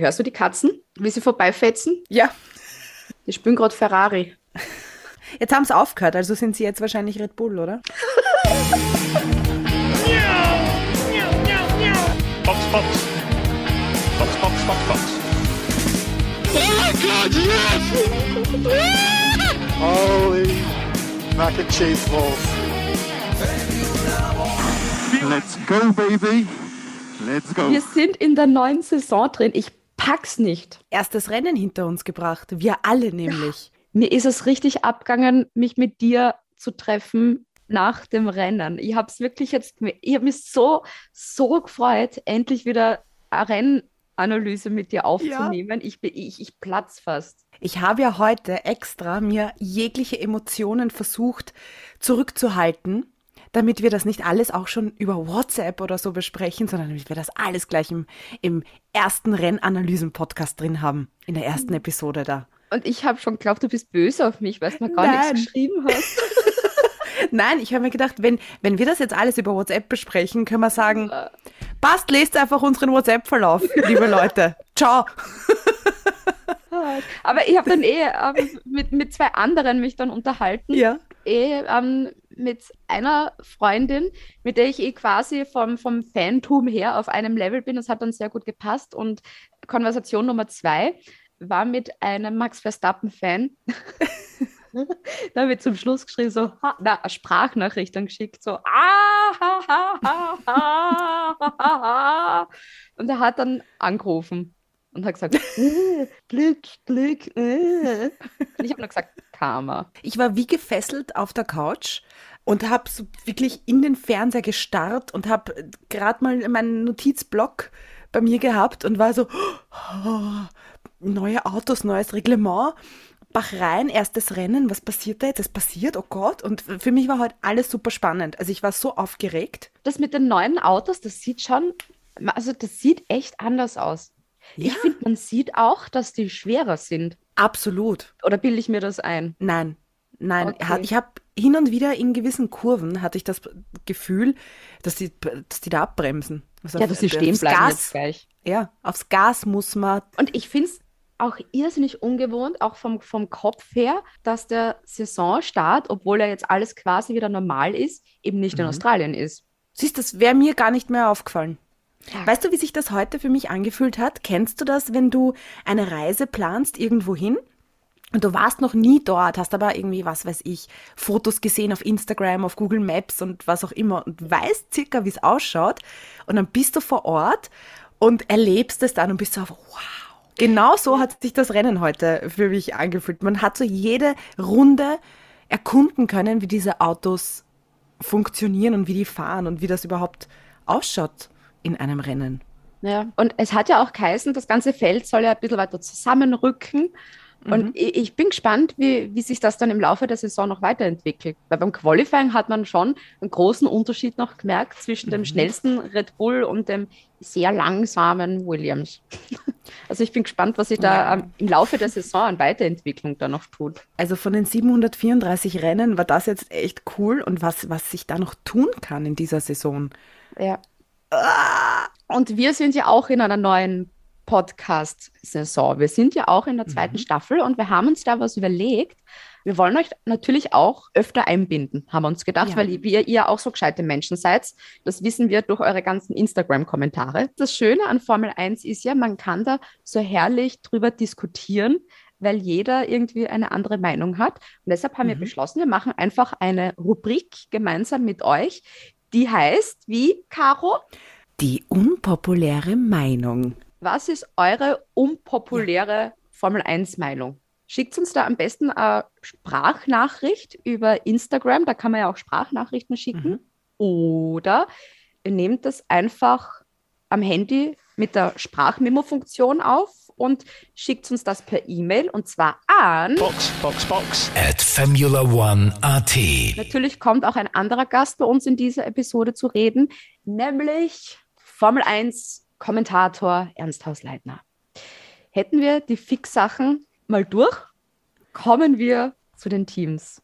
Hörst du die Katzen, wie sie vorbeifetzen? Ja. Die spielen gerade Ferrari. Jetzt haben sie aufgehört, also sind sie jetzt wahrscheinlich Red Bull, oder? Box, Box. Box, Box, Box, Box. Oh my god, yes! Holy mac and cheese balls. Let's go, baby. Let's go. Wir sind in der neuen Saison drin. Ich pack's nicht. Erstes Rennen hinter uns gebracht. Wir alle nämlich. Mir ist es richtig abgegangen, mich mit dir zu treffen nach dem Rennen. Ich habe es wirklich jetzt, ich habe mich so, so gefreut, endlich wieder eine Rennanalyse mit dir aufzunehmen. Ich, bin, ich, ich platz fast. Ich habe ja heute extra mir jegliche Emotionen versucht zurückzuhalten, damit wir das nicht alles auch schon über WhatsApp oder so besprechen, sondern damit wir das alles gleich im, im ersten Rennanalysen-Podcast drin haben, in der ersten Episode da. Und ich habe schon geglaubt, du bist böse auf mich, weil du mir gar Nein. nichts geschrieben hast. Nein, ich habe mir gedacht, wenn, wenn wir das jetzt alles über WhatsApp besprechen, können wir sagen, passt, lest einfach unseren WhatsApp-Verlauf, liebe Leute. Ciao. Aber ich habe dann eh ähm, mit, mit zwei anderen mich dann unterhalten. Ja. Eh ähm, mit einer Freundin, mit der ich eh quasi vom, vom Fantum her auf einem Level bin. Das hat dann sehr gut gepasst. Und Konversation Nummer zwei war mit einem Max Verstappen-Fan. da wird zum Schluss geschrieben, so, ha, na, Sprachnachricht dann geschickt, so, ah, ha, ha, ha, ha, ha, ha. Und er hat dann angerufen und hat gesagt, äh, Glück, Glück, äh. Und ich habe nur gesagt, Karma. Ich war wie gefesselt auf der Couch und habe so wirklich in den Fernseher gestarrt und habe gerade mal meinen Notizblock bei mir gehabt und war so, oh, neue Autos, neues Reglement. Bachrhein, erstes Rennen, was passiert da jetzt? Es passiert, oh Gott. Und für mich war heute alles super spannend. Also ich war so aufgeregt. Das mit den neuen Autos, das sieht schon, also das sieht echt anders aus. Ich Ja. finde, man sieht auch, dass die schwerer sind. Absolut. Oder bilde ich mir das ein? Nein, nein. Okay. Ich habe hin und wieder in gewissen Kurven hatte ich das Gefühl, dass die, dass die da abbremsen. Also Ja, auf- dass sie stehen aufs bleiben jetzt Gas, gleich. ja, aufs Gas muss man. Und ich finde es auch irrsinnig ungewohnt, auch vom, vom Kopf her, dass der Saisonstart, obwohl er jetzt alles quasi wieder normal ist, eben nicht in Australien ist. Siehst, das wäre mir gar nicht mehr aufgefallen. Ja. Weißt du, wie sich das heute für mich angefühlt hat? Kennst du das, wenn du eine Reise planst irgendwo hin? Und du warst noch nie dort, hast aber irgendwie, was weiß ich, Fotos gesehen auf Instagram, auf Google Maps und was auch immer und weißt circa, wie es ausschaut. Und dann bist du vor Ort und erlebst es dann und bist so, wow. Genau so hat sich das Rennen heute für mich angefühlt. Man hat so jede Runde erkunden können, wie diese Autos funktionieren und wie die fahren und wie das überhaupt ausschaut in einem Rennen. Ja. Und es hat ja auch geheißen, das ganze Feld soll ja ein bisschen weiter zusammenrücken. Und ich, ich bin gespannt, wie, wie sich das dann im Laufe der Saison noch weiterentwickelt. Weil beim Qualifying hat man schon einen großen Unterschied noch gemerkt zwischen dem schnellsten Red Bull und dem sehr langsamen Williams. Also ich bin gespannt, was sich da ähm, im Laufe der Saison an Weiterentwicklung da noch tut. Also von den 734 Rennen war das jetzt echt cool und was, was sich da noch tun kann in dieser Saison. Ja. Und wir sind ja auch in einer neuen Podcast-Saison. Wir sind ja auch in der zweiten Staffel und wir haben uns da was überlegt. Wir wollen euch natürlich auch öfter einbinden, haben wir uns gedacht, Ja. weil ihr, ihr auch so gescheite Menschen seid. Das wissen wir durch eure ganzen Instagram-Kommentare. Das Schöne an Formel 1 ist ja, man kann da so herrlich drüber diskutieren, weil jeder irgendwie eine andere Meinung hat. Und deshalb haben wir beschlossen, wir machen einfach eine Rubrik gemeinsam mit euch, die heißt, wie, Caro? Die unpopuläre Meinung. Was ist eure unpopuläre Formel 1 Meinung? Schickt uns da am besten eine Sprachnachricht über Instagram, da kann man ja auch Sprachnachrichten schicken. Oder ihr nehmt das einfach am Handy mit der Sprachmemo-Funktion auf und schickt uns das per E-Mail und zwar an. Box, Box, Box. at Formula One AT. Natürlich kommt auch ein anderer Gast bei uns in dieser Episode zu reden, nämlich Formel 1 Kommentator Ernst Hausleitner. Hätten wir die Fix-Sachen mal durch, kommen wir zu den Teams.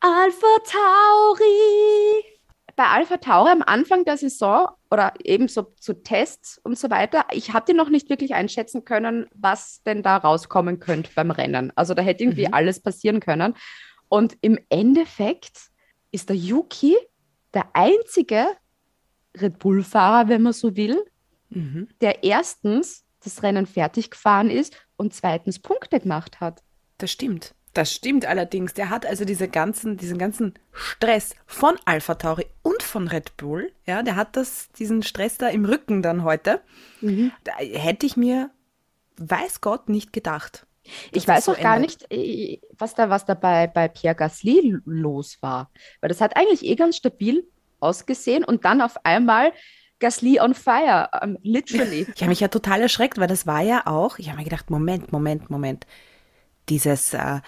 Alpha Tauri. bei Alpha Tauri am Anfang der Saison oder eben so zu Tests und so weiter, ich hatte noch nicht wirklich einschätzen können, was denn da rauskommen könnte beim Rennen. Also da hätte irgendwie Mhm. alles passieren können. Und im Endeffekt ist der Yuki der einzige Red Bull-Fahrer, wenn man so will, Mhm. der erstens das Rennen fertig gefahren ist und zweitens Punkte gemacht hat. Das stimmt. Das stimmt allerdings. Der hat also diese ganzen, diesen ganzen Stress von Alpha Tauri und von Red Bull, ja, der hat das, diesen Stress da im Rücken dann heute. Da hätte ich mir, weiß Gott, nicht gedacht. Ich weiß so auch gar endet. nicht, äh, was da, was da bei, bei Pierre Gasly los war. Weil das hat eigentlich eh ganz stabil ausgesehen und dann auf einmal Gasly on fire, ähm, literally. Ich habe mich ja total erschreckt, weil das war ja auch, ich habe mir gedacht, Moment, Moment, Moment. Dieses, äh,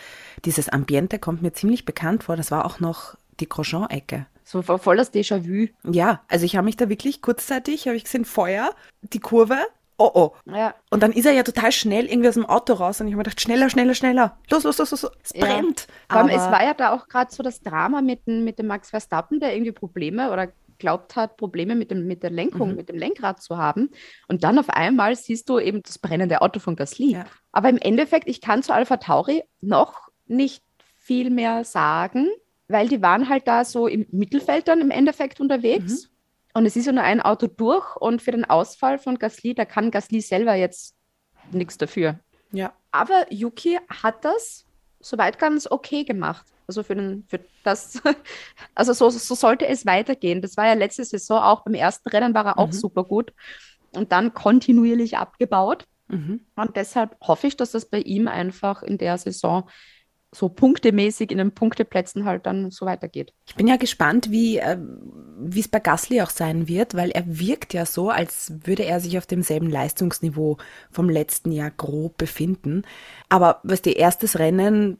dieses Ambiente kommt mir ziemlich bekannt vor. Das war auch noch die Grosjean-Ecke. So voll das Déjà-vu. Ja, also ich habe mich da wirklich kurzzeitig, habe ich gesehen, Feuer, die Kurve, oh oh. Ja, Und dann ist er ja total schnell irgendwie aus dem Auto raus und ich habe mir gedacht, schneller, schneller, schneller. Los, los, los, los, es brennt. Aber- es war ja da auch gerade so das Drama mit mit dem Max Verstappen, der irgendwie Probleme oder glaubt hat, Probleme mit, dem, mit der Lenkung, Mhm. mit dem Lenkrad zu haben. Und dann auf einmal siehst du eben das brennende Auto von Gasly. Ja. Aber im Endeffekt, ich kann zu Alpha Tauri noch nicht viel mehr sagen, weil die waren halt da so im Mittelfeld dann im Endeffekt unterwegs. Und es ist ja nur ein Auto durch und für den Ausfall von Gasly, da kann Gasly selber jetzt nichts dafür. ja. Aber Yuki hat das soweit ganz okay gemacht. Also für, den, für das, also so, so sollte es weitergehen. Das war ja letzte Saison auch beim ersten Rennen war er auch Mhm. super gut und dann kontinuierlich abgebaut. Mhm. Und deshalb hoffe ich, dass das bei ihm einfach in der Saison so punktemäßig in den Punkteplätzen halt dann so weitergeht. Ich bin ja gespannt, wie äh, es bei Gasly auch sein wird, weil er wirkt ja so, als würde er sich auf demselben Leistungsniveau vom letzten Jahr grob befinden. Aber was die erstes Rennen,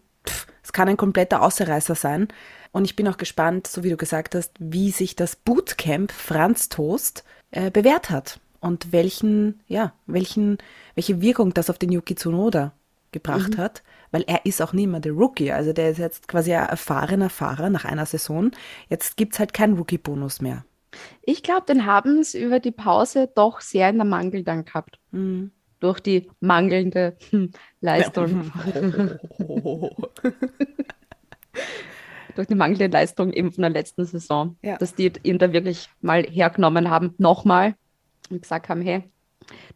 es kann ein kompletter Außerreißer sein. Und ich bin auch gespannt, so wie du gesagt hast, wie sich das Bootcamp Franz Toast äh, bewährt hat und welchen, ja, welchen, welche Wirkung das auf den Yuki Tsunoda gebracht hat, weil er ist auch nicht mehr der Rookie. Also der ist jetzt quasi ein erfahrener Fahrer nach einer Saison. Jetzt gibt es halt keinen Rookie-Bonus mehr. Ich glaube, den haben es über die Pause doch sehr in der Mangel dann gehabt. Mhm. Durch die mangelnde hm, Leistung. durch die mangelnde Leistung eben von der letzten Saison, Ja. dass die ihn da wirklich mal hergenommen haben, nochmal und gesagt haben, hey,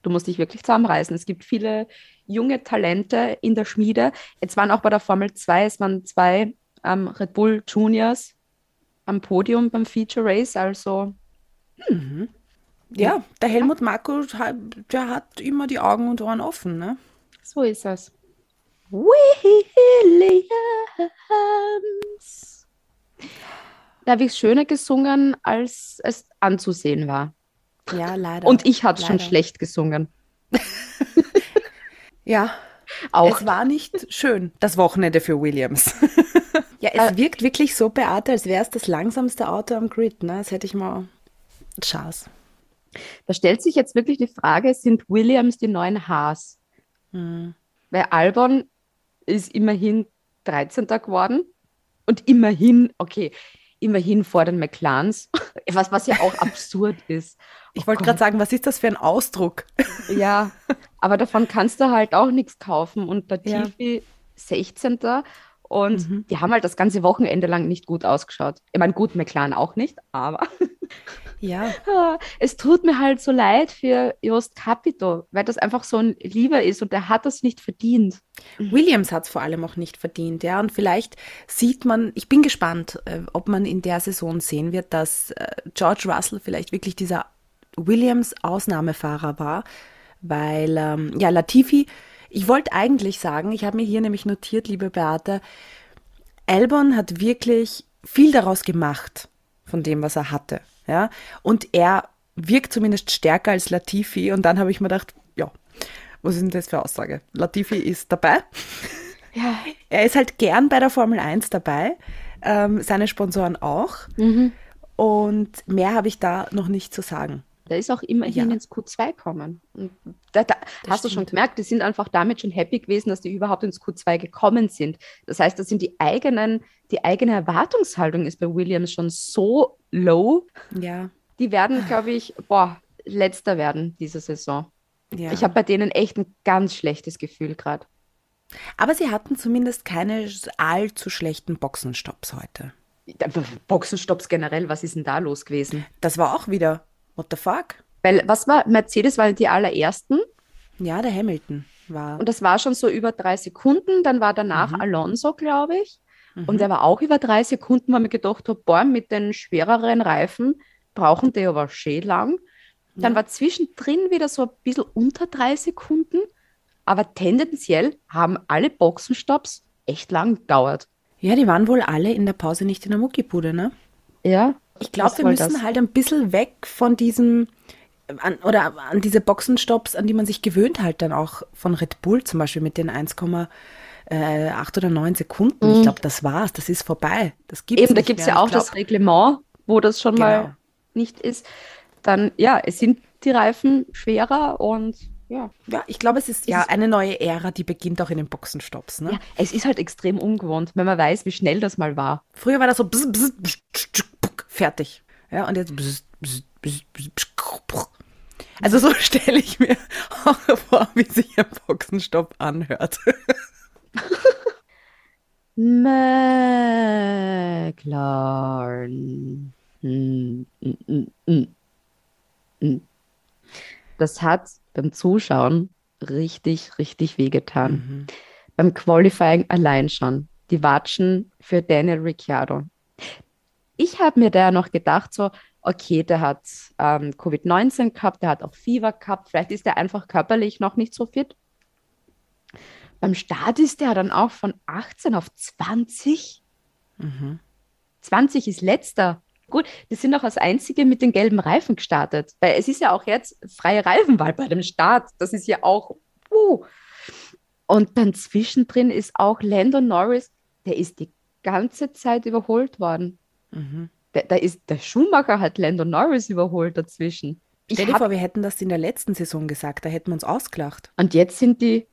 du musst dich wirklich zusammenreißen. Es gibt viele junge Talente in der Schmiede. Jetzt waren auch bei der Formel 2, es waren zwei ähm, Red Bull Juniors am Podium beim Feature Race, also Ja, der Helmut Marko, der hat immer die Augen und Ohren offen, ne? so ist es. Williams. Da habe ich schöner gesungen, als es anzusehen war. Ja, leider. Und ich habe schon schlecht gesungen. Ja, Auch. es war nicht schön, das Wochenende für Williams. ja, es Äh, wirkt wirklich so, Beate, als wäre es das langsamste Auto am Grid, ne? Als hätte ich mal Chance. Da stellt sich jetzt wirklich die Frage, sind Williams die neuen Haas? Hm. Weil Albon ist immerhin 13. geworden und immerhin, okay, immerhin vor den McLarens, was, was ja auch absurd ist. Ich Oh wollte gerade sagen, was ist das für ein Ausdruck? Ja, aber davon kannst du halt auch nichts kaufen. Und der Ja. Tifi 16. Und Mhm. die haben halt das ganze Wochenende lang nicht gut ausgeschaut. Ich meine, gut, McLaren auch nicht, aber Ja, es tut mir halt so leid für Jost Capito, weil das einfach so ein Lieber ist und der hat das nicht verdient. Williams hat es vor allem auch nicht verdient, ja. Und vielleicht sieht man, ich bin gespannt, äh, ob man in der Saison sehen wird, dass äh, George Russell vielleicht wirklich dieser Williams-Ausnahmefahrer war, weil, ähm, ja, Latifi, ich wollte eigentlich sagen, ich habe mir hier nämlich notiert, liebe Beate, Albon hat wirklich viel daraus gemacht von dem, was er hatte, ja. Und er wirkt zumindest stärker als Latifi. Und dann habe ich mir gedacht, ja, was ist denn das für Aussage? Latifi ist dabei. Ja. Er ist halt gern bei der Formel 1 dabei, ähm, seine Sponsoren auch. Und mehr habe ich da noch nicht zu sagen. Der ist auch immerhin Ja. ins Q2 gekommen. Da, da hast du schon stimmt. gemerkt, die sind einfach damit schon happy gewesen, dass die überhaupt ins Q2 gekommen sind. Das heißt, das sind die eigenen, die eigene Erwartungshaltung ist bei Williams schon so low. Ja, Die werden, glaube ich, boah, letzter werden diese Saison. ja. Ich habe bei denen echt ein ganz schlechtes Gefühl gerade. Aber sie hatten zumindest keine allzu schlechten Boxenstopps heute. Boxenstopps generell, was ist denn da los gewesen? Das war auch wieder, what the fuck? Weil, was war, Mercedes waren die allerersten Ja, der Hamilton war. und das war schon so über drei Sekunden. Dann war danach Mhm. Alonso, glaube ich. Und der war auch über drei Sekunden, weil mir gedacht habe, boah, mit den schwereren Reifen brauchen die aber schön lang. Dann war zwischendrin wieder so ein bisschen unter drei Sekunden, aber tendenziell haben alle Boxenstopps echt lang gedauert. Ja, die waren wohl alle in der Pause nicht in der Muckibude, ne? Ja, Ich glaube, wir müssen das? halt ein bisschen weg von diesem, an, oder an diese Boxenstopps, an die man sich gewöhnt halt dann auch von Red Bull zum Beispiel mit den 1,8 oder 9 Sekunden. Ich glaube, das war's, das ist vorbei. Das gibt's Mhm. Eben, da gibt es ja auch glaub, das Reglement, wo das schon Genau. mal nicht ist. Dann, ja, es sind die Reifen schwerer und ja. Ja, ich glaube, es ist ja eine neue Ära, die beginnt auch in den Boxenstopps. Ne? ja, es ist halt extrem ungewohnt, wenn man weiß, wie schnell das mal war. Früher war das so bzz, bzz, bzz, fertig. Ja, und jetzt. Also so stelle ich mir auch vor, wie sich ein Boxenstopp anhört. McLaren. Das hat beim Zuschauen richtig, richtig wehgetan. Beim Qualifying allein schon. Die Watschen für Daniel Ricciardo. Ich habe mir da noch gedacht, so, okay, der hat ähm, Covid-19 gehabt, der hat auch Fieber gehabt, vielleicht ist er einfach körperlich noch nicht so fit. Beim Start ist der dann auch von 18 auf 20. 20 ist letzter. Gut, die sind auch als einzige mit den gelben Reifen gestartet. Weil es ist ja auch jetzt freie Reifenwahl bei dem Start. Das ist ja auch. Uh. Und dann zwischendrin ist auch Lando Norris, der ist die ganze Zeit überholt worden. Der, da ist, der Schumacher hat Lando Norris überholt dazwischen. Ich Stell dir vor, wir hätten das in der letzten Saison gesagt, da hätten wir uns ausgelacht. und jetzt sind die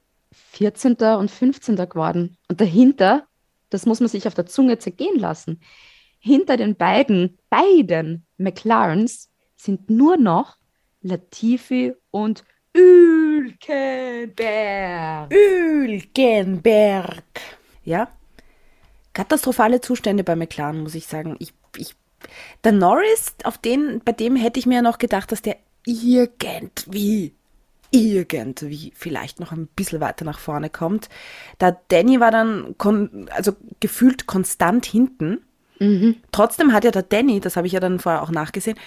14. und 15. geworden. Und dahinter, das muss man sich auf der Zunge zergehen lassen, hinter den beiden, beiden McLarens sind nur noch Latifi und Hülkenberg. Hülkenberg. Ja. Katastrophale Zustände bei McLaren, muss ich sagen. Ich, ich, der Norris, auf den, bei dem hätte ich mir ja noch gedacht, dass der irgendwie, irgendwie vielleicht noch ein bisschen weiter nach vorne kommt. Da Danny war dann also gefühlt konstant hinten. Trotzdem hat ja der Danny, das habe ich ja dann vorher auch nachgesehen,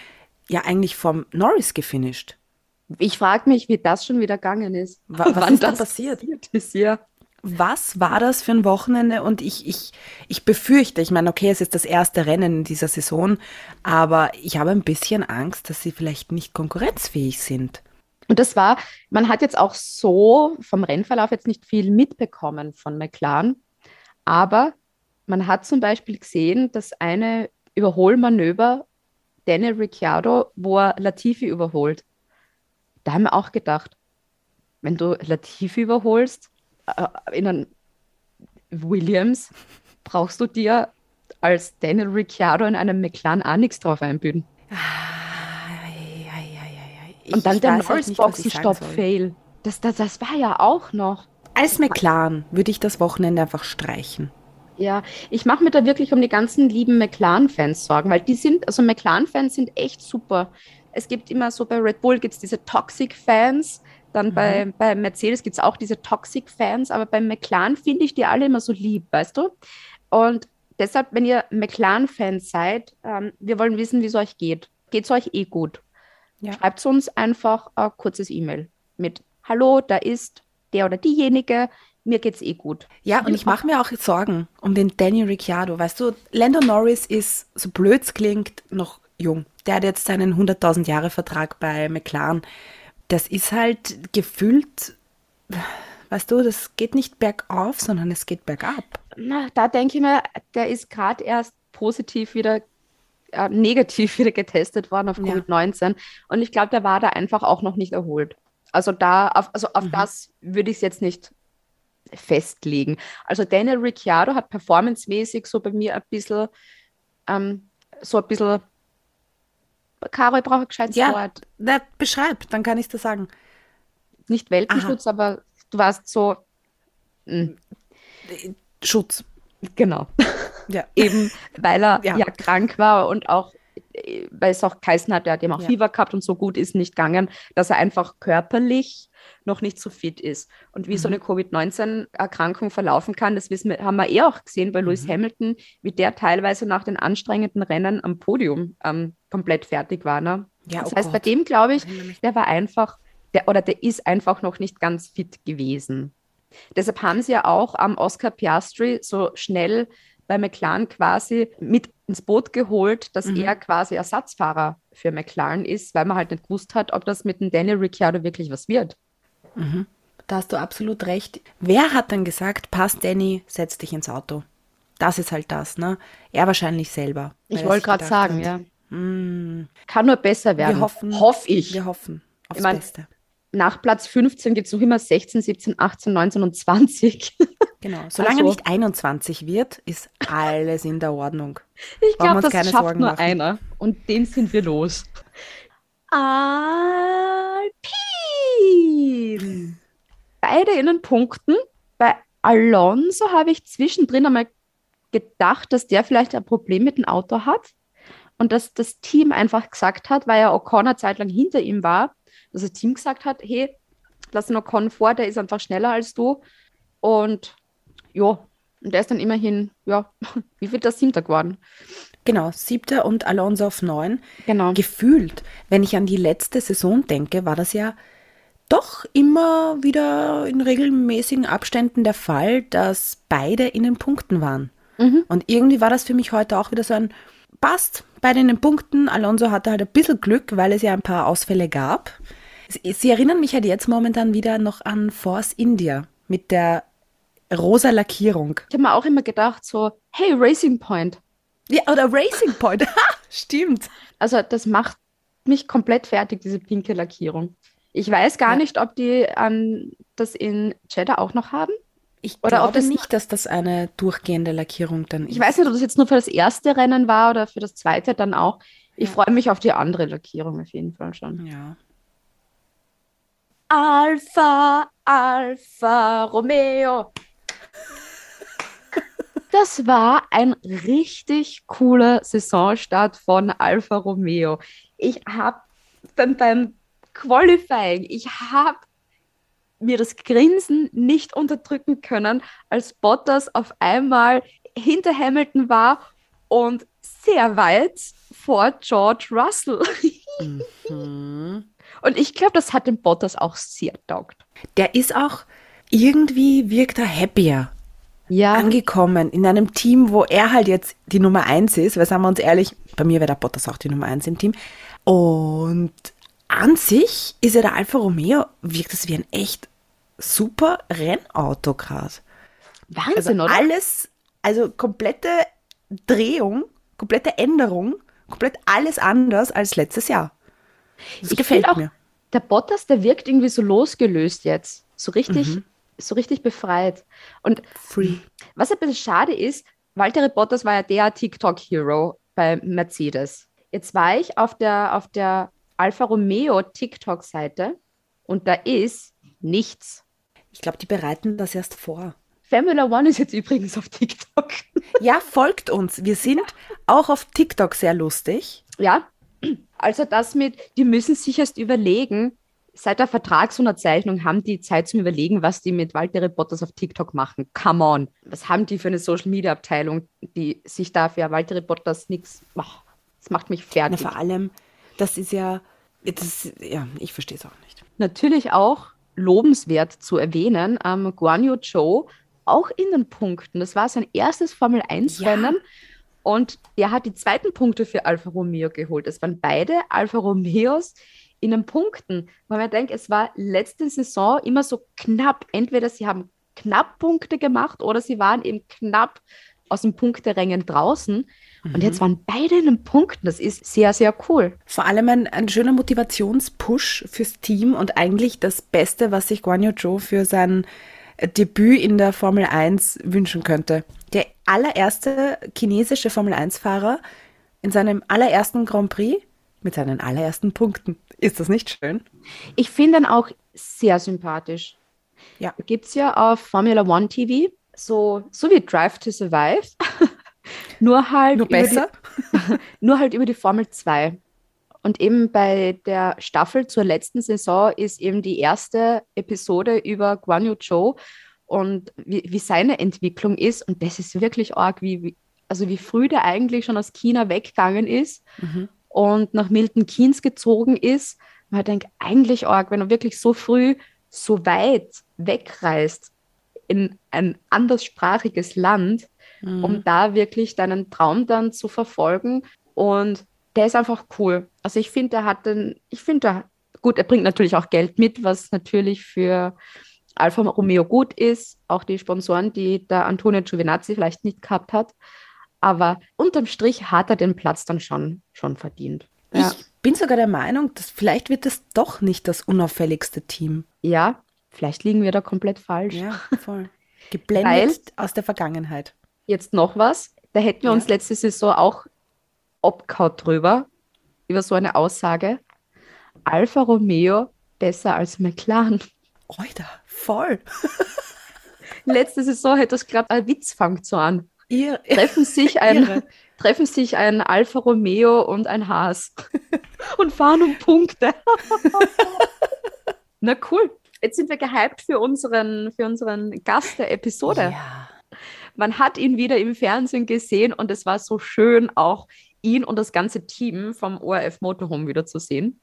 ja eigentlich vom Norris gefinisht. Ich frage mich, wie das schon wieder gegangen ist. Wa- was Wann ist da das passiert? ist, ja. Was war das für ein Wochenende? Und ich, ich, ich befürchte, ich meine, okay, es ist das erste Rennen in dieser Saison, aber ich habe ein bisschen Angst, dass sie vielleicht nicht konkurrenzfähig sind. Und das war, man hat jetzt auch so vom Rennverlauf jetzt nicht viel mitbekommen von McLaren, aber man hat zum Beispiel gesehen, dass eine Überholmanöver Daniel Ricciardo, wo er Latifi überholt. Da haben wir auch gedacht, wenn du Latifi überholst in einem Williams, brauchst du dir als Daniel Ricciardo in einem McLaren auch nichts drauf einbüden. Und dann der halt. Norris-Boxenstopp-Fail. Das, das, das war ja auch noch. Als McLaren würde ich das Wochenende einfach streichen. Ja, ich mache mir da wirklich um die ganzen lieben McLaren-Fans Sorgen, weil die sind, also McLaren-Fans sind echt super. Es gibt immer so, bei Red Bull gibt es diese Toxic-Fans, dann bei, bei Mercedes gibt es auch diese Toxic-Fans, aber bei McLaren finde ich die alle immer so lieb, weißt du? Und deshalb, wenn ihr McLaren-Fans seid, ähm, wir wollen wissen, wie es euch geht. Geht es euch eh gut? Ja. Schreibt uns einfach ein kurzes E-Mail mit Hallo, da ist der oder diejenige, mir geht's eh gut. Ja, und ich mache mir auch Sorgen um den Danny Ricciardo. Weißt du, Lando Norris ist, so blöd es klingt, noch jung. Der hat jetzt seinen 100.000 Jahre Vertrag bei McLaren. Das ist halt gefühlt, weißt du, das geht nicht bergauf, sondern es geht bergab. Na, da denke ich mir, der ist gerade erst positiv wieder äh, negativ wieder getestet worden auf Ja. Covid-19. Und ich glaube, der war da einfach auch noch nicht erholt. Also da, auf, also auf Mhm. das würde ich es jetzt nicht festlegen. Also Daniel Ricciardo hat performancemäßig so bei mir ein bisschen, ähm, so ein bisschen, Caro, ich brauche ein gescheites Ja. Wort. Na, beschreib, dann kann ich das sagen. Nicht Welpenschutz, aber du warst so, mh, Schutz. genau. Ja. Eben, weil er Ja. ja. krank war und auch, äh, weil es auch geheißen hat, er hat eben auch Ja. Fieber gehabt und so gut ist nicht gegangen, dass er einfach körperlich noch nicht so fit ist. Und wie Mhm. so eine Covid-19-Erkrankung verlaufen kann, das wissen wir, haben wir eh auch gesehen bei Lewis Mhm. Hamilton, wie der teilweise nach den anstrengenden Rennen am Podium ähm, komplett fertig war. Ne? Ja, das oh heißt, bei Gott. dem glaube ich, der war einfach, der, oder der ist einfach noch nicht ganz fit gewesen. Deshalb haben sie ja auch am Oscar Piastri so schnell bei McLaren quasi mit ins Boot geholt, dass Mhm. er quasi Ersatzfahrer für McLaren ist, weil man halt nicht gewusst hat, ob das mit dem Daniel Ricciardo wirklich was wird. Da hast du absolut recht. Wer hat dann gesagt, passt Danny, setz dich ins Auto? Das ist halt das, ne? Er wahrscheinlich selber. Ich wollte gerade sagen, hat, ja. "Hm, Kann nur besser werden. Wir hoffen, Hoffe ich. Wir hoffen aufs Ich mein, Beste. Nach Platz 15 gibt es noch immer 16, 17, 18, 19 und 20. Genau. Solange also- nicht 21 wird, ist alles in der Ordnung. Ich glaube, das keine schafft Sorgen nur machen. einer. Und den sind wir los. Alpine. Beide in den Punkten. Bei Alonso habe ich zwischendrin einmal gedacht, dass der vielleicht ein Problem mit dem Auto hat. Und dass das Team einfach gesagt hat, weil ja O'Connor zeitlang hinter ihm war, dass das Team gesagt hat, hey, lass den Ocon vor, der ist einfach schneller als du. Und ja, und der ist dann immerhin, ja, wie viel das Siebter geworden? Genau, siebter und Alonso auf neun. Genau. Gefühlt, wenn ich an die letzte Saison denke, war das ja doch immer wieder in regelmäßigen Abständen der Fall, dass beide in den Punkten waren. Mhm. Und irgendwie war das für mich heute auch wieder so ein passt, beide in den Punkten. Alonso hatte halt ein bisschen Glück, weil es ja ein paar Ausfälle gab. Sie, sie erinnern mich halt jetzt momentan wieder noch an Force India mit der rosa Lackierung. Ich habe mir auch immer gedacht, so, hey, Racing Point. Ja, oder Racing Point. Stimmt. Also, das macht mich komplett fertig, diese pinke Lackierung. Ich weiß gar Ja. nicht, ob die ähm, das in Jeddah auch noch haben. Ich Oder ob glaube das- nicht, dass das eine durchgehende Lackierung dann ist. Ich weiß nicht, ob das jetzt nur für das erste Rennen war oder für das zweite dann auch. Ich freue mich auf die andere Lackierung auf jeden Fall schon. Ja. Alpha, Alpha Romeo. Das war ein richtig cooler Saisonstart von Alfa Romeo. Ich habe beim, beim Qualifying, ich habe mir das Grinsen nicht unterdrücken können, als Bottas auf einmal hinter Hamilton war und sehr weit vor George Russell. Mhm. Und ich glaube, das hat dem Bottas auch sehr taugt. Der ist auch irgendwie wirkt er happier Ja, angekommen in einem Team, wo er halt jetzt die Nummer eins ist, weil sagen wir uns ehrlich, bei mir wäre der Bottas auch die Nummer eins im Team. Und an sich ist ja der Alfa Romeo, wirkt es wie ein echt super Rennauto gerade. Also Wahnsinn, oder? alles, also komplette Drehung, komplette Änderung, komplett alles anders als letztes Jahr. Das Ich gefällt auch, mir. Der Bottas, der wirkt irgendwie so losgelöst jetzt. So richtig, Mhm. so richtig befreit. Und Free. was ein bisschen schade ist, Valtteri Bottas war ja der TikTok-Hero bei Mercedes. Jetzt war ich auf der, auf der Alfa Romeo TikTok-Seite und da ist nichts. Ich glaube, die bereiten das erst vor. Formula One ist jetzt übrigens auf TikTok. Ja, folgt uns. Wir sind auch auf TikTok sehr lustig. Ja, also das mit, die müssen sich erst überlegen, seit der Vertragsunterzeichnung haben die Zeit zum Überlegen, was die mit Valtteri Bottas auf TikTok machen. Come on. Was haben die für eine Social Media Abteilung, die sich da für Valtteri Bottas nichts macht? Das macht mich Na, fertig. vor allem, das ist ja, das, ja, ich verstehe es auch nicht. Natürlich auch lobenswert zu erwähnen, ähm, Guan Yu Zhou auch in den Punkten. Das war sein erstes Formel 1-Rennen und der hat die zweiten Punkte für Alfa Romeo geholt. Es waren beide Alfa Romeos in den Punkten. Weil man denkt, es war letzte Saison immer so knapp. Entweder sie haben knapp Punkte gemacht oder sie waren eben knapp aus dem Punkterängen draußen. Und jetzt waren beide in den Punkten. Das ist sehr, sehr cool. Vor allem ein, ein schöner Motivationspush fürs Team und eigentlich das Beste, was sich Guan Yu Zhou für sein Debüt in der Formel 1 wünschen könnte. Der allererste chinesische Formel 1-Fahrer in seinem allerersten Grand Prix mit seinen allerersten Punkten. Ist das nicht schön? Ich finde ihn auch sehr sympathisch. Ja. Gibt es ja auf Formula One TV, so, so wie Drive to Survive, nur halt Nur über die- besser? nur halt über die Formel 2. Und eben bei der Staffel zur letzten Saison ist eben die erste Episode über Guan Yu Zhou und wie, wie seine Entwicklung ist. Und das ist wirklich arg, wie, wie, also wie früh der eigentlich schon aus China weggegangen ist und nach Milton Keynes gezogen ist. Man denkt, eigentlich arg, wenn er wirklich so früh so weit wegreist in ein anderssprachiges Land, um da wirklich deinen Traum dann zu verfolgen. Und der ist einfach cool. Also ich finde, er hat den, ich finde, er- gut, er bringt natürlich auch Geld mit, was natürlich für Alfa Romeo gut ist. Auch die Sponsoren, die der Antonio Giovinazzi vielleicht nicht gehabt hat. Aber unterm Strich hat er den Platz dann schon, schon verdient. Ja. Ich bin sogar der Meinung, dass vielleicht wird es doch nicht das unauffälligste Team. ja, vielleicht liegen wir da komplett falsch. Ja, voll. Geblendet Weil- aus der Vergangenheit. Jetzt noch was. Da hätten wir Ja. uns letzte Saison auch abgehaut drüber, über so eine Aussage. Alfa Romeo besser als McLaren. Alter, voll. Letzte Saison hätte das gerade ein Witz fangt so an. Ihr, Treffen sich ein, Irre. treffen sich ein Alfa Romeo und ein Haas und fahren um Punkte. Na cool. Jetzt sind wir gehypt für unseren, für unseren Gast der Episode. Ja. Man hat ihn wieder im Fernsehen gesehen und es war so schön, auch ihn und das ganze Team vom ORF Motorhome wieder zu sehen,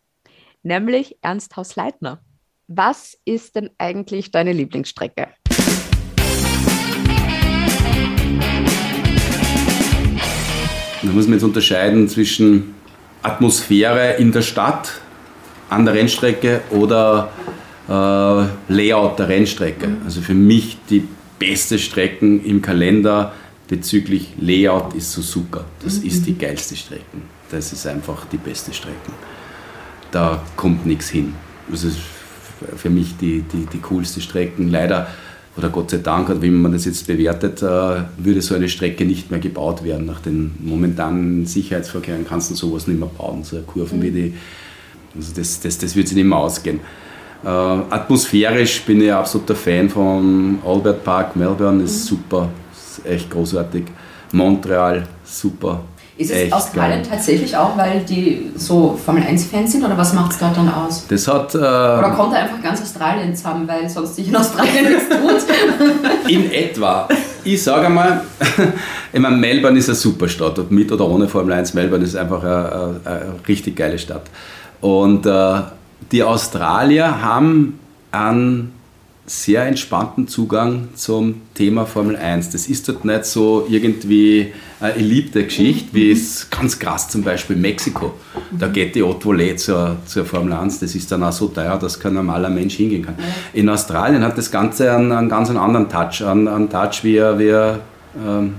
nämlich Ernst Hausleitner. Was ist denn eigentlich deine Lieblingsstrecke? Da muss man jetzt unterscheiden zwischen Atmosphäre in der Stadt, an der Rennstrecke oder äh, Layout der Rennstrecke. Also für mich die beste Strecken im Kalender bezüglich Layout ist Suzuka. Das ist die geilste Strecken. Das ist einfach die beste Strecken. Da kommt nichts hin. Das ist für mich die, die, die coolste Strecken. Leider, oder Gott sei Dank, wie man das jetzt bewertet, äh, würde so eine Strecke nicht mehr gebaut werden. Nach den momentanen Sicherheitsverkehren kannst du sowas nicht mehr bauen. So Kurven wie die, also das, das, das wird sich nicht mehr ausgehen. Äh, atmosphärisch bin ich ein absoluter Fan von Albert Park, Melbourne ist super, ist echt großartig. Montreal, super. Ist es Australien geil. tatsächlich auch, weil die so Formel 1-Fans sind oder was macht es dort dann aus? Das hat äh, Oder kommt er einfach ganz Australien zusammen, weil sonst sich in Australien nichts tut? In etwa. Ich sage einmal, ich meine, Melbourne ist eine super Stadt, ob mit oder ohne Formel 1. Melbourne ist einfach eine, eine, eine richtig geile Stadt. Und äh, die Australier haben einen sehr entspannten Zugang zum Thema Formel 1. Das ist dort nicht so irgendwie eine Elite-Geschichte, wie es ganz krass zum Beispiel Mexiko. Da geht die Haute Volée zur, zur Formel 1. Das ist dann auch so teuer, dass kein normaler Mensch hingehen kann. In Australien hat das Ganze einen, einen ganz anderen Touch. Einen, einen Touch wie, wie ähm,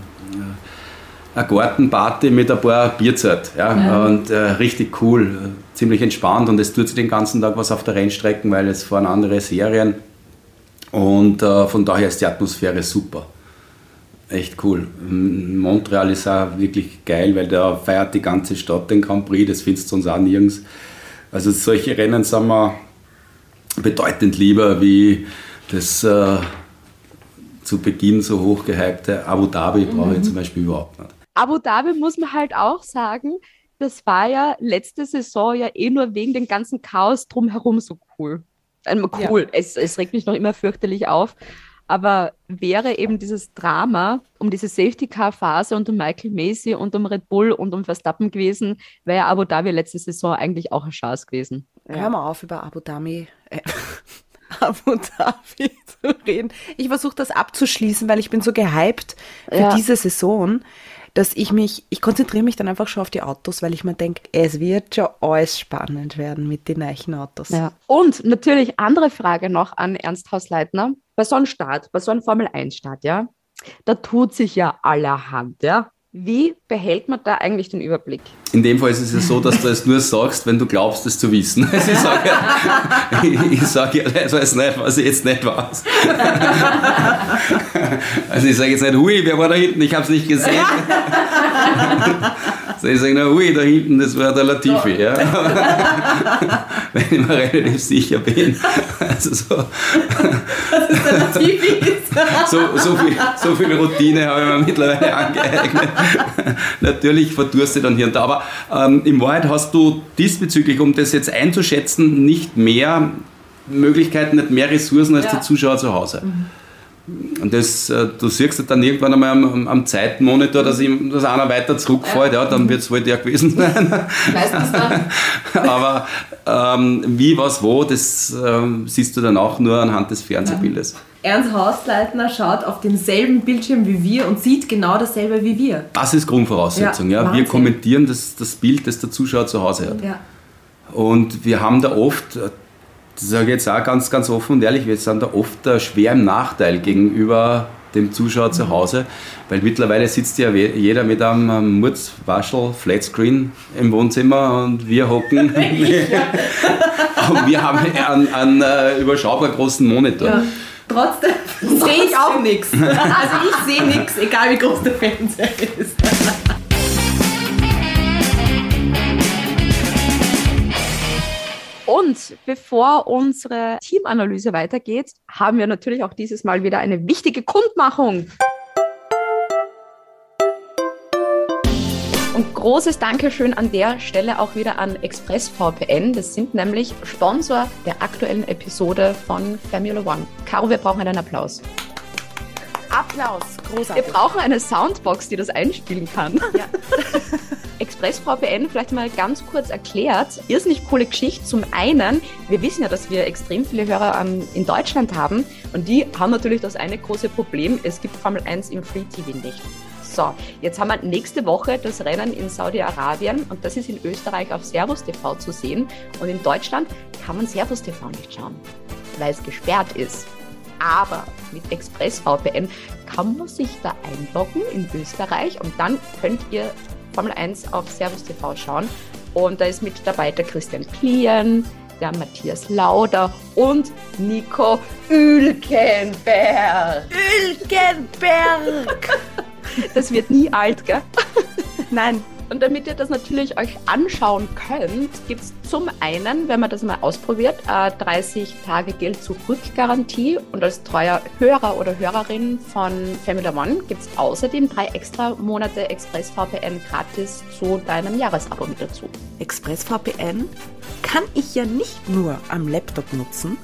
eine Gartenparty mit ein paar Bierzeit. Ja? Und äh, richtig cool, ziemlich entspannt und es tut sich den ganzen Tag was auf der Rennstrecken, weil es fahren andere Serien. Und äh, von daher ist die Atmosphäre super. Echt cool. Montreal ist auch wirklich geil, weil da feiert die ganze Stadt den Grand Prix, das findest du sonst auch nirgends. Also solche Rennen sind mir bedeutend lieber wie das äh, zu Beginn so hochgehypte Abu Dhabi, brauche ich zum Beispiel überhaupt nicht. Abu Dhabi muss man halt auch sagen, das war ja letzte Saison ja eh nur wegen dem ganzen Chaos drumherum so cool. Ähm, cool, es, es regt mich noch immer fürchterlich auf. Aber wäre eben dieses Drama um diese Safety-Car-Phase und um Michael Macy und um Red Bull und um Verstappen gewesen, wäre ja Abu Dhabi letzte Saison eigentlich auch eine Chance gewesen. Hör mal auf, über Abu Dhabi, äh, Abu Dhabi zu reden. Ich versuche das abzuschließen, weil ich bin so gehypt für Ja. diese Saison, dass ich mich, ich konzentriere mich dann einfach schon auf die Autos, weil ich mir denke, es wird schon alles spannend werden mit den neuen Autos. Ja. Und natürlich andere Frage noch an Ernst Hausleitner. Bei so einem Start, bei so einem Formel-1-Start, ja, da tut sich ja allerhand, ja. Wie behält man da eigentlich den Überblick? In dem Fall ist es ja so, dass du es nur sagst, wenn du glaubst, es zu wissen. Also ich sage ja, ich, ich sage ja ich weiß nicht, was ich jetzt nicht weiß. Also ich sage jetzt nicht, hui, wer war da hinten? Ich habe es nicht gesehen. Also ich sage, na hui, da hinten, das war der Latifi. Ja. Wenn ich mir relativ sicher bin. Also so, so, so, viel, so viel Routine habe ich mir mittlerweile angeeignet. Natürlich verdurstet dann hier und da. Aber ähm, in Wahrheit hast du diesbezüglich, um das jetzt einzuschätzen, nicht mehr Möglichkeiten, nicht mehr Ressourcen als Ja. der Zuschauer zu Hause. Und das, äh, du siehst dann irgendwann einmal am, am- Zeitmonitor, dass, ihm, dass einer weiter zurückfällt, ja, dann wird es wohl der gewesen sein. Meistens dann. Aber ähm, wie, was, wo, das ähm, siehst du dann auch nur anhand des Fernsehbildes. Ernst Hausleitner schaut auf denselben Bildschirm wie wir und sieht genau dasselbe wie wir. Das ist Grundvoraussetzung. Ja, Ja, Wir kommentieren das, das Bild, das der Zuschauer zu Hause hat. Ja. Und wir haben da oft, das sage ich jetzt auch ganz, ganz offen und ehrlich, wir sind da oft äh, schwer im Nachteil gegenüber dem Zuschauer zu Hause, weil mittlerweile sitzt ja jeder mit einem ähm, Mutzwaschel Flatscreen im Wohnzimmer und wir hocken. und wir haben einen, einen äh, überschaubar großen Monitor. Trotzdem sehe ich auch nichts. Also ich sehe nichts, egal wie groß der Fernseher ist. Und bevor unsere Teamanalyse weitergeht, haben wir natürlich auch dieses Mal wieder eine wichtige Kundmachung. Und großes Dankeschön an der Stelle auch wieder an ExpressVPN. Das sind nämlich Sponsor der aktuellen Episode von Formula One. Caro, wir brauchen einen Applaus. Applaus, Wir großartig. brauchen eine Soundbox, die das einspielen kann. ExpressVPN vielleicht mal ganz kurz erklärt. Irrsinnig coole Geschichte. Zum einen, wir wissen ja, dass wir extrem viele Hörer ähm, in Deutschland haben und die haben natürlich das eine große Problem, es gibt Formel 1 im Free TV nicht. So, jetzt haben wir nächste Woche das Rennen in Saudi-Arabien und das ist in Österreich auf Servus TV zu sehen und in Deutschland kann man Servus TV nicht schauen, weil es gesperrt ist. Aber mit ExpressVPN kann man sich da einloggen in Österreich und dann könnt ihr Formel 1 auf Servus TV schauen. Und da ist mit dabei der Christian Klien, der Matthias Lauder und Nico Ülkenberg. Ülkenberg! Das wird nie alt, gell? Nein, Und damit ihr das natürlich euch anschauen könnt, gibt es zum einen, wenn man das mal ausprobiert, äh, 30 Tage Geld zurück-Garantie. Und als treuer Hörer oder Hörerin von Formula One gibt es außerdem drei extra Monate ExpressVPN gratis zu deinem Jahresabo mit dazu. ExpressVPN kann ich ja nicht nur am Laptop nutzen,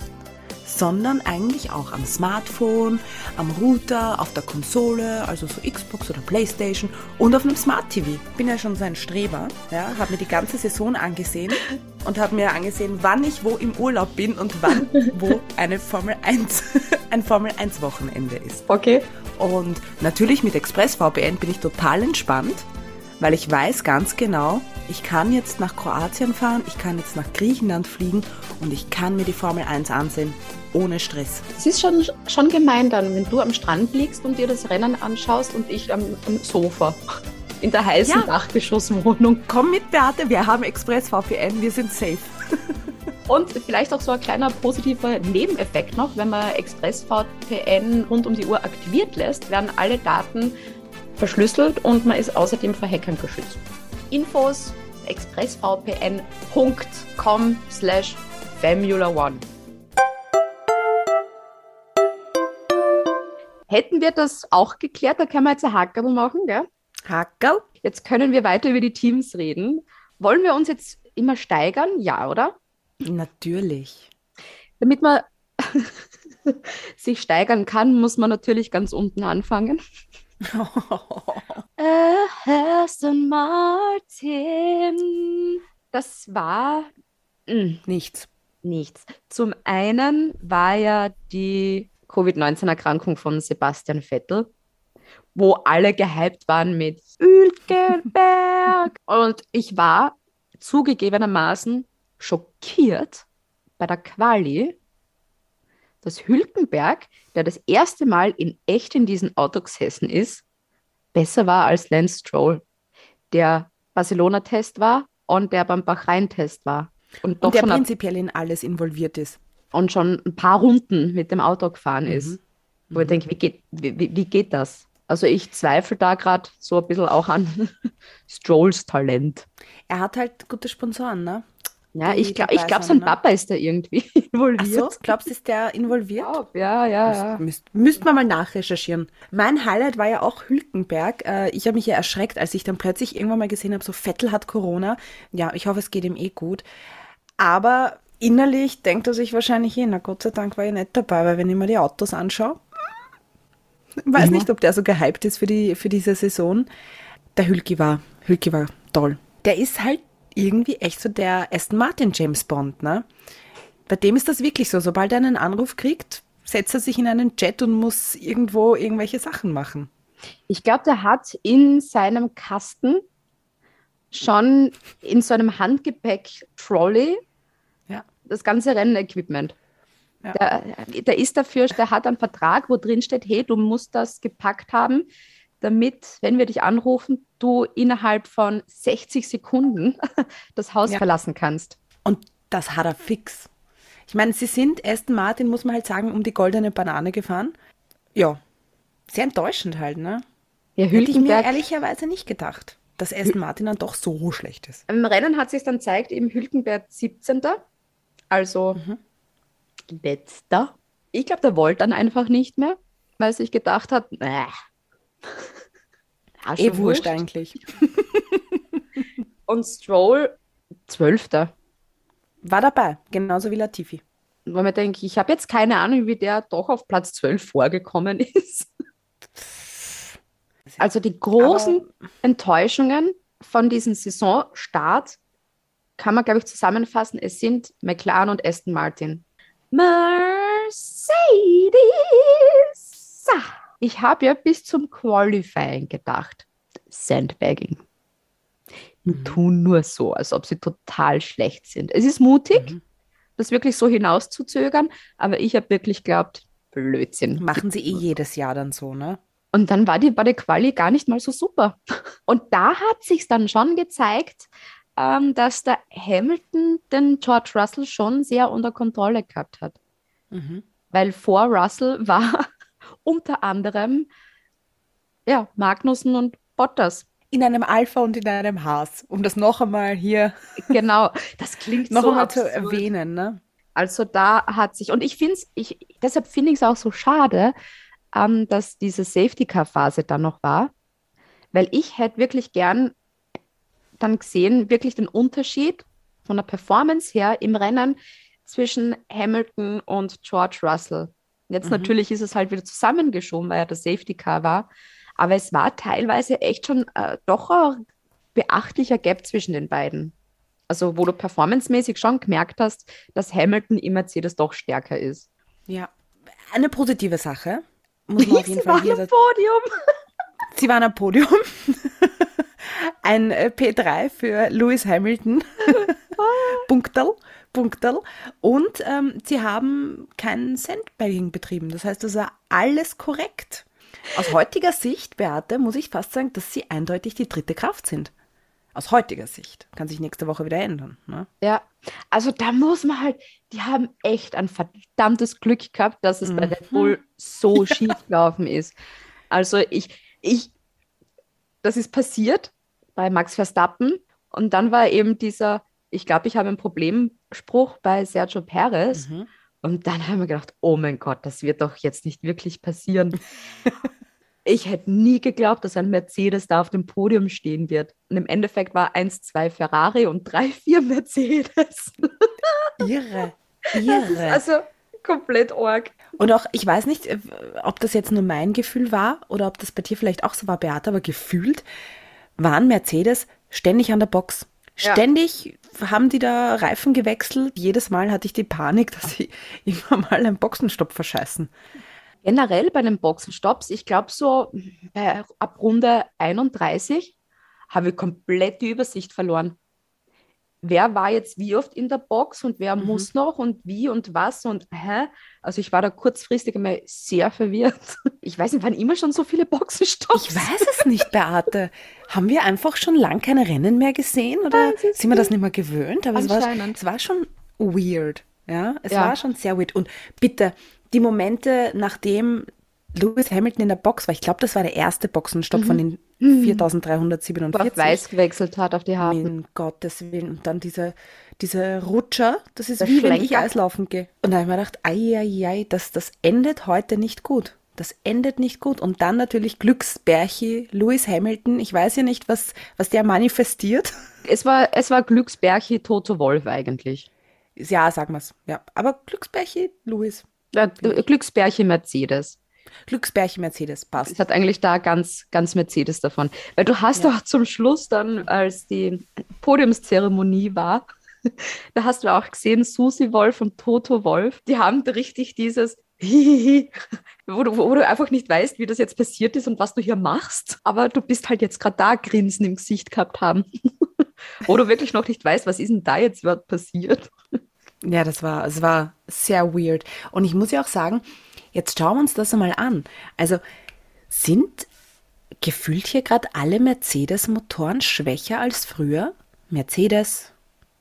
sondern eigentlich auch am Smartphone, am Router, auf der Konsole, also so Xbox oder Playstation und auf einem Smart TV. Bin ja schon so ein Streber, ja, habe mir die ganze Saison angesehen und habe mir angesehen, wann ich wo im Urlaub bin und wann wo eine Formel 1, ein Formel 1 Wochenende ist. Okay. Und natürlich mit ExpressVPN bin ich total entspannt, weil ich weiß ganz genau, ich kann jetzt nach Kroatien fahren, ich kann jetzt nach Griechenland fliegen und ich kann mir die Formel 1 ansehen ohne Stress. Es ist schon, schon gemein dann, wenn du am Strand liegst und dir das Rennen anschaust und ich am, am Sofa in der heißen Ja. Dachgeschosswohnung. Komm mit, Beate, wir haben ExpressVPN, wir sind safe. Und vielleicht auch so ein kleiner positiver Nebeneffekt noch, wenn man ExpressVPN rund um die Uhr aktiviert lässt, werden alle Daten verschlüsselt und man ist außerdem vor Hackern geschützt. Infos expressvpn.com slash Formula One. Hätten wir das auch geklärt, da können wir jetzt ein Hackerl machen, gell? Hackerl? Jetzt können wir weiter über die Teams reden. Wollen wir uns jetzt immer steigern? Ja, oder? Natürlich. Damit man sich steigern kann, muss man natürlich ganz unten anfangen. Äh, Aston Martin. Das war mh, Nichts. nichts. Zum einen war ja die Covid-19-Erkrankung von Sebastian Vettel, wo alle gehypt waren mit Hülkenberg. Und ich war zugegebenermaßen schockiert bei der Quali, dass Hülkenberg, der das erste Mal in echt in diesem Auto gesessen ist, besser war als Lance Stroll, der Barcelona-Test war und der beim Bahrain-Test war. Und Und der prinzipiell in alles involviert ist. Und schon ein paar Runden mit dem Auto gefahren ist. Mhm. Wo ich denke, wie geht, wie, wie- geht das? Also ich zweifle da gerade so ein bisschen auch an Strolls Talent. Er hat halt gute Sponsoren, ne? Ja, Die ich glaube, ich glaub, sein ne? Papa ist da irgendwie Ach involviert. so, glaubst du, ist der involviert? Ja, ja, ja. Müsst, müsst man mal nachrecherchieren. Mein Highlight war ja auch Hülkenberg. Äh, ich habe mich ja erschreckt, als ich dann plötzlich irgendwann mal gesehen habe, so Vettel hat Corona. Ja, ich hoffe, es geht ihm eh gut. Aber innerlich denkt er sich wahrscheinlich eh, na Gott sei Dank war ich nicht dabei, weil wenn ich mir die Autos anschaue, ich weiß nicht, ob der so gehypt ist für, die, für diese Saison. Der Hülki war, Hülki war toll. Der ist halt irgendwie echt so der Aston Martin James Bond, ne? Bei dem ist das wirklich so. Sobald er einen Anruf kriegt, setzt er sich in einen Jet und muss irgendwo irgendwelche Sachen machen. Ich glaube, der hat in seinem Kasten schon in so einem Handgepäck-Trolley. Das ganze Rennequipment. Ja. Der, der ist dafür, der hat einen Vertrag, wo drin steht, hey, du musst das gepackt haben, damit, wenn wir dich anrufen, du innerhalb von 60 Sekunden das Haus Ja. verlassen kannst. Und das hat er fix. Ich meine, sie sind Aston Martin, muss man halt sagen, um die goldene Banane gefahren. Ja, sehr enttäuschend halt, ne? Ja, Hätte ich mir ehrlicherweise nicht gedacht, dass Aston Martin dann doch so schlecht ist. im Rennen hat sich dann zeigt, eben Hülkenberg 17. Also Mhm. letzter. Ich glaube, der wollte dann einfach nicht mehr, weil sich gedacht hat. Ja, Eh wurscht eigentlich. Und Stroll 12. War dabei, genauso wie Latifi. Weil man denkt, ich habe jetzt keine Ahnung, wie der doch auf Platz 12 vorgekommen ist. Also die großen Enttäuschungen von diesem Saisonstart kann man, glaube ich, zusammenfassen. Es sind McLaren und Aston Martin. Mercedes. Ich habe ja bis zum Qualifying gedacht. Sandbagging. Die tun nur so, als ob sie total schlecht sind. Es ist mutig, das wirklich so hinauszuzögern, aber ich habe wirklich geglaubt, Blödsinn. Machen sie eh jedes Jahr dann so, ne? Und dann war die, war die Quali gar nicht mal so super. Und da hat sich dann schon gezeigt, ähm, dass der Hamilton den George Russell schon sehr unter Kontrolle gehabt hat. Mhm. Weil vor Russell war unter anderem ja, Magnussen und Bottas. In einem Alpha und in einem Haas, um das noch einmal hier Genau, das klingt noch so einmal zu erwähnen, ne? Also da hat sich, und ich finde es, ich, deshalb finde ich es auch so schade, ähm, dass diese Safety-Car-Phase dann noch war, weil ich hätte wirklich gern dann gesehen, wirklich den Unterschied von der Performance her im Rennen zwischen Hamilton und George Russell. Jetzt natürlich ist es halt wieder zusammengeschoben, weil ja der Safety-Car war, aber es war teilweise echt schon äh, doch ein beachtlicher Gap zwischen den beiden. Also, wo du performancemäßig schon gemerkt hast, dass Hamilton im Mercedes doch stärker ist. Ja. Eine positive Sache. Muss man auf jeden Sie Fall waren am Podium. Sie waren am Podium. Ein äh, P3 für Lewis Hamilton. Punkterl. Punkterl. Und ähm, sie haben kein Sandbagging betrieben. Das heißt, das war alles korrekt. Aus heutiger Sicht, Beate, muss ich fast sagen, dass sie eindeutig die dritte Kraft sind. Aus heutiger Sicht. Kann sich nächste Woche wieder ändern. Ne? Ja, also da muss man halt, die haben echt ein verdammtes Glück gehabt, dass es bei Red Bull so schief gelaufen ist. Also ich, ich, das ist passiert bei Max Verstappen und dann war eben dieser, ich glaube, ich habe ein Problemspruch bei Sergio Perez und dann haben wir gedacht, oh mein Gott, das wird doch jetzt nicht wirklich passieren. Ich hätte nie geglaubt, dass ein Mercedes da auf dem Podium stehen wird. Und im Endeffekt war 1, 2 Ferrari und 3, 4 Mercedes. Irre. Das ist Irre. also komplett arg. Und auch, ich weiß nicht, äh, ob das jetzt nur mein Gefühl war oder ob das bei dir vielleicht auch so war, Beate, aber gefühlt waren Mercedes ständig an der Box. Ja. Ständig haben die da Reifen gewechselt. Jedes Mal hatte ich die Panik, dass sie immer mal einen Boxenstopp verscheißen. Generell bei den Boxenstopps, ich glaube so bei, ab Runde 31 habe ich komplett die Übersicht verloren. Wer war jetzt wie oft in der Box und wer Mhm. muss noch und wie und was und hä? Also ich war da kurzfristig einmal sehr verwirrt. Ich weiß nicht, waren immer schon so viele Boxenstopps? Ich weiß es nicht, Beate. Haben wir einfach schon lang keine Rennen mehr gesehen oder sind wir das nicht mehr gewöhnt? Aber es war, es war schon weird. Ja, es Ja. war schon sehr weird. Und bitte, die Momente, nachdem Lewis Hamilton in der Box war, ich glaube, das war der erste Boxenstopp von den Wo er auf 4347. weiß gewechselt hat, auf die harten. Um Gottes Willen. Und dann diese, diese Rutscher, das ist Der wie wenn ich Schlenker. Eislaufen gehe. Und da habe ich mir gedacht, ei, ei, ei, das, das endet heute nicht gut. Das endet nicht gut. Und dann natürlich Glücksbärchi, Lewis Hamilton. Ich weiß ja nicht, was, was der manifestiert. Es war, es war Glücksbärchi Toto Wolf eigentlich. Ja, sagen wir es. Ja. Aber Glücksbärchi, Lewis. Ja, Glücksbärchi Mercedes. Glücksbärchi Mercedes, passt. Es hat eigentlich da ganz, ganz Mercedes davon. Weil du hast doch zum Schluss dann, als die Podiumszeremonie war, da hast du auch gesehen, Susi Wolf und Toto Wolf, die haben richtig dieses Hihihi, wo du, wo du einfach nicht weißt, wie das jetzt passiert ist und was du hier machst. Aber du bist halt jetzt gerade da Grinsen im Gesicht gehabt haben. wo du wirklich noch nicht weißt, was ist denn da jetzt passiert. Ja, das war, es war sehr weird. Und ich muss ja auch sagen, jetzt schauen wir uns das einmal an. Also sind gefühlt hier gerade alle Mercedes-Motoren schwächer als früher? Mercedes,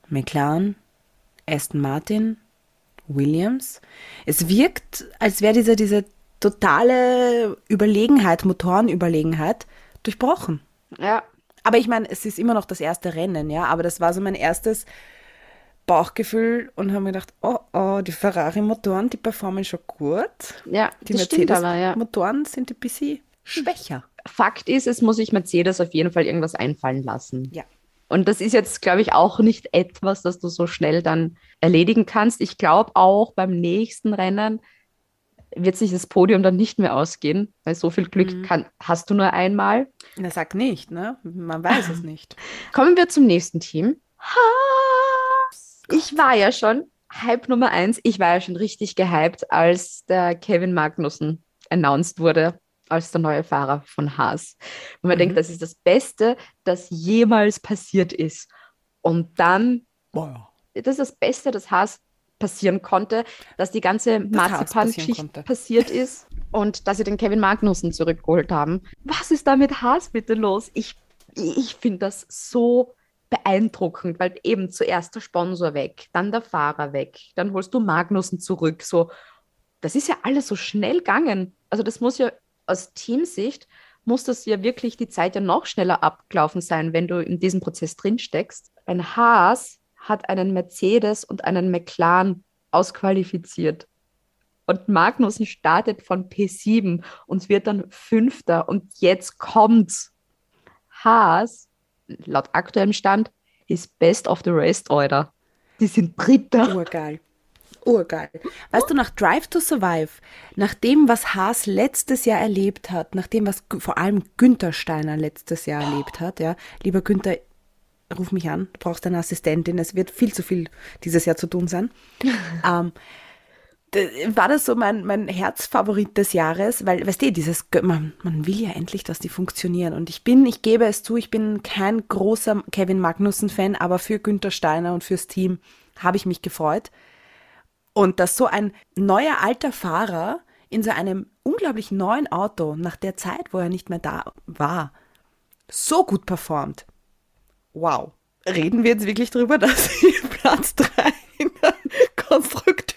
McLaren, Aston Martin, Williams. Es wirkt, als wäre diese, diese totale Überlegenheit, Motorenüberlegenheit, durchbrochen. Ja, Aber ich meine, es ist immer noch das erste Rennen, ja. Aber das war so mein erstes Bauchgefühl und habe mir gedacht, oh, oh, die Ferrari-Motoren, die performen schon gut. ja, Die aber, ja. Mercedes-Motoren sind ein bisschen schwächer. Fakt ist, es muss sich Mercedes auf jeden Fall irgendwas einfallen lassen. Ja. Und das ist jetzt, glaube ich, auch nicht etwas, das du so schnell dann erledigen kannst. Ich glaube auch beim nächsten Rennen wird sich das Podium dann nicht mehr ausgehen, weil so viel Glück Mhm. kann, hast du nur einmal. Na, sag nicht, ne? Man weiß es nicht. Kommen wir zum nächsten Team. Haas. Ich war ja schon Hype Nummer eins. Ich war ja schon richtig gehypt, als der Kevin Magnussen announced wurde als der neue Fahrer von Haas. Und man Mhm. denkt, das ist das Beste, das jemals passiert ist. Und dann, Boah. das ist das Beste, das Haas passieren konnte, dass die ganze Marzipan-Geschichte passiert ist und dass sie den Kevin Magnussen zurückgeholt haben. Was ist da mit Haas bitte los? Ich, ich finde das so beeindruckend, weil eben zuerst der Sponsor weg, dann der Fahrer weg, dann holst du Magnussen zurück. So, das ist ja alles so schnell gegangen. Also das muss ja aus Teamsicht muss das ja wirklich die Zeit ja noch schneller abgelaufen sein, wenn du in diesem Prozess drin steckst. Ein Haas hat einen Mercedes und einen McLaren ausqualifiziert. Und Magnussen startet von P7 und wird dann Fünfter. Und jetzt kommt's. Haas, laut aktuellem Stand, ist Best of the Rest Order. Die sind Dritter. Urgeil. Urgeil. Weißt du, nach Drive to Survive, nach dem, was Haas letztes Jahr erlebt hat, nach dem, was vor allem Günther Steiner letztes Jahr erlebt hat, ja, lieber Günther, ruf mich an, du brauchst eine Assistentin, es wird viel zu viel dieses Jahr zu tun sein. ähm, war das so mein, mein Herzfavorit des Jahres, weil, weißt du, dieses, man, man will ja endlich, dass die funktionieren. Und ich bin, ich gebe es zu, ich bin kein großer Kevin Magnussen-Fan, aber für Günther Steiner und fürs Team habe ich mich gefreut. Und dass so ein neuer alter Fahrer in so einem unglaublich neuen Auto nach der Zeit, wo er nicht mehr da war, so gut performt. Wow. Reden wir jetzt wirklich drüber, dass Platz 3 in der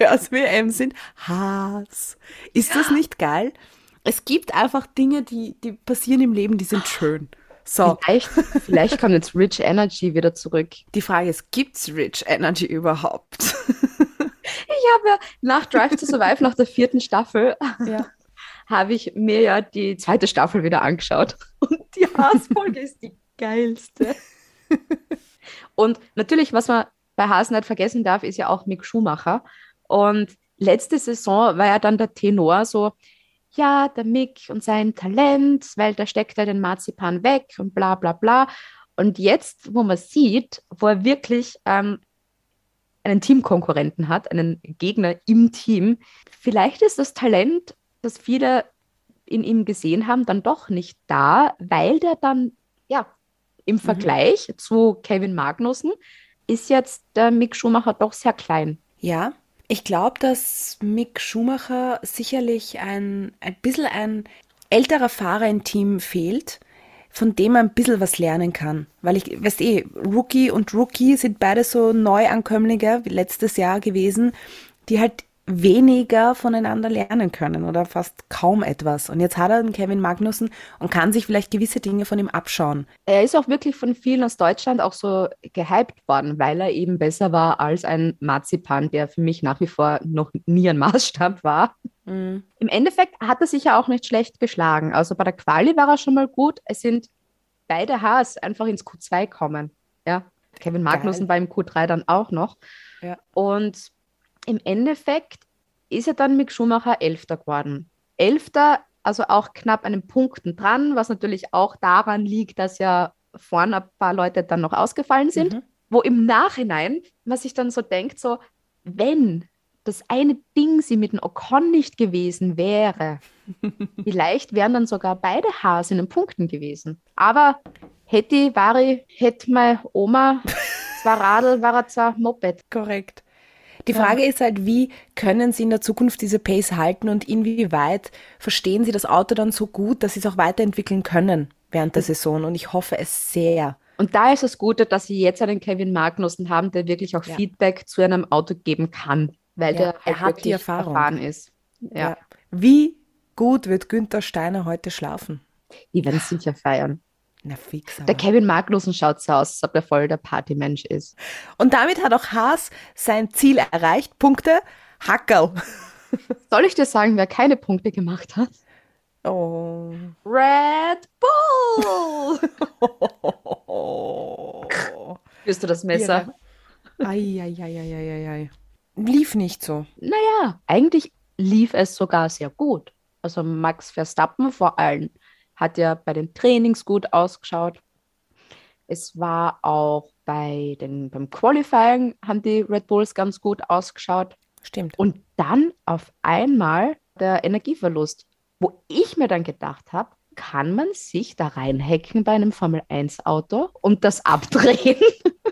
Konstrukteurs-WM sind? Haas. Ist das nicht geil? Es gibt einfach Dinge, die, die passieren im Leben, die sind schön. So, Vielleicht, vielleicht kommt jetzt Rich Energy wieder zurück. die Frage ist, gibt's Rich Energy überhaupt? Ich habe ja nach Drive to Survive, nach der vierten Staffel, Ja. habe ich mir ja die zweite Staffel wieder angeschaut. Und die Haas-Folge ist die geilste. Und natürlich, was man bei Haas nicht vergessen darf, ist ja auch Mick Schumacher. Und letzte Saison war ja dann der Tenor so, ja, der Mick und sein Talent, weil da steckt er den Marzipan weg und bla bla bla. Und jetzt, wo man sieht, wo er wirklich ähm, einen Teamkonkurrenten hat, einen Gegner im Team, vielleicht ist das Talent, das viele in ihm gesehen haben, dann doch nicht da, weil der dann, ja, im Vergleich zu Kevin Magnussen ist jetzt der Mick Schumacher doch sehr klein. Ja, ich glaube, dass Mick Schumacher sicherlich ein, ein bisschen ein älterer Fahrer im Team fehlt, von dem man ein bisschen was lernen kann. Weil ich, weißt eh, Rookie und Rookie sind beide so Neuankömmlinge, wie letztes Jahr gewesen, die halt weniger voneinander lernen können oder fast kaum etwas. Und jetzt hat er einen Kevin Magnussen und kann sich vielleicht gewisse Dinge von ihm abschauen. Er ist auch wirklich von vielen aus Deutschland auch so gehypt worden, weil er eben besser war als ein Marzipan, der für mich nach wie vor noch nie ein Maßstab war. Mhm. Im Endeffekt hat er sich ja auch nicht schlecht geschlagen. Also bei der Quali war er schon mal gut. Es sind beide Haas einfach ins Q2 kommen. Ja. Kevin Magnussen Geil. war im Q3 dann auch noch. Ja. Und im Endeffekt ist er dann mit Schumacher Elfter geworden. Elfter, also auch knapp an den Punkten dran, was natürlich auch daran liegt, dass ja vorne ein paar Leute dann noch ausgefallen sind. Mhm. Wo im Nachhinein, was sich dann so denkt, so, wenn das eine Ding sie mit dem Ocon nicht gewesen wäre, vielleicht wären dann sogar beide Haas in den Punkten gewesen. Aber hätte, Vari, hätte meine Oma zwar Radl, war er zwar Moped. Korrekt. Die Frage ja. ist halt, wie können Sie in der Zukunft diese Pace halten und inwieweit verstehen Sie das Auto dann so gut, dass Sie es auch weiterentwickeln können während der Saison? Und ich hoffe es sehr. Und da ist das Gute, dass Sie jetzt einen Kevin Magnussen haben, der wirklich auch ja. Feedback zu einem Auto geben kann, weil ja, der er halt hat die Erfahrung. erfahren ist. Ja. Wie gut wird Günther Steiner heute schlafen? Die werden sicher feiern. Na fix. Der Kevin Magnussen schaut so aus, als ob er voll der Partymensch ist. Und damit hat auch Haas sein Ziel erreicht. Punkte, Hackerl. Soll ich dir sagen, wer keine Punkte gemacht hat? Oh. Red Bull! Spürst du das Messer? Eieieiei. Lief nicht so. Naja, eigentlich lief es sogar sehr gut. Also Max Verstappen vor allem hat ja bei den Trainings gut ausgeschaut. Es war auch bei den, beim Qualifying haben die Red Bulls ganz gut ausgeschaut. Stimmt. Und dann auf einmal der Energieverlust, wo ich mir dann gedacht habe, kann man sich da reinhacken bei einem Formel 1 Auto und das abdrehen?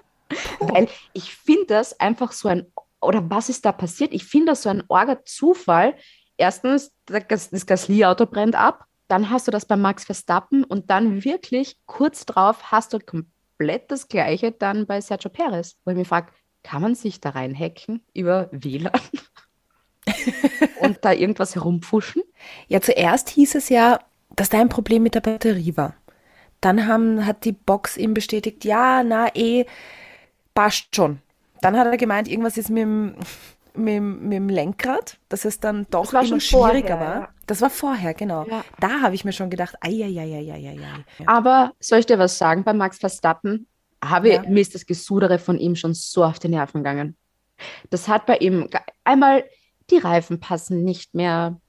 Weil ich finde das einfach so ein, oder was ist da passiert? Ich finde das so ein orger Zufall. Erstens, das Gasly-Auto brennt ab dann hast du das bei Max Verstappen und dann wirklich kurz drauf hast du komplett das Gleiche dann bei Sergio Perez, wo ich mich frage, kann man sich da reinhacken über WLAN? und da irgendwas herumpfuschen? Ja, zuerst hieß es ja, dass da ein Problem mit der Batterie war. Dann haben, hat die Box ihm bestätigt, ja, na eh, passt schon. Dann hat er gemeint, irgendwas ist mit dem, mit, mit dem Lenkrad, dass es dann doch immer schwieriger vorher, war. Ja. Das war vorher, genau. Ja. Da habe ich mir schon gedacht, ei, ei, ei, ei, ei. Aber soll ich dir was sagen bei Max Verstappen? Habe, ja. Mir ist das Gesudere von ihm schon so auf die Nerven gegangen. Das hat bei ihm einmal, die Reifen passen nicht mehr,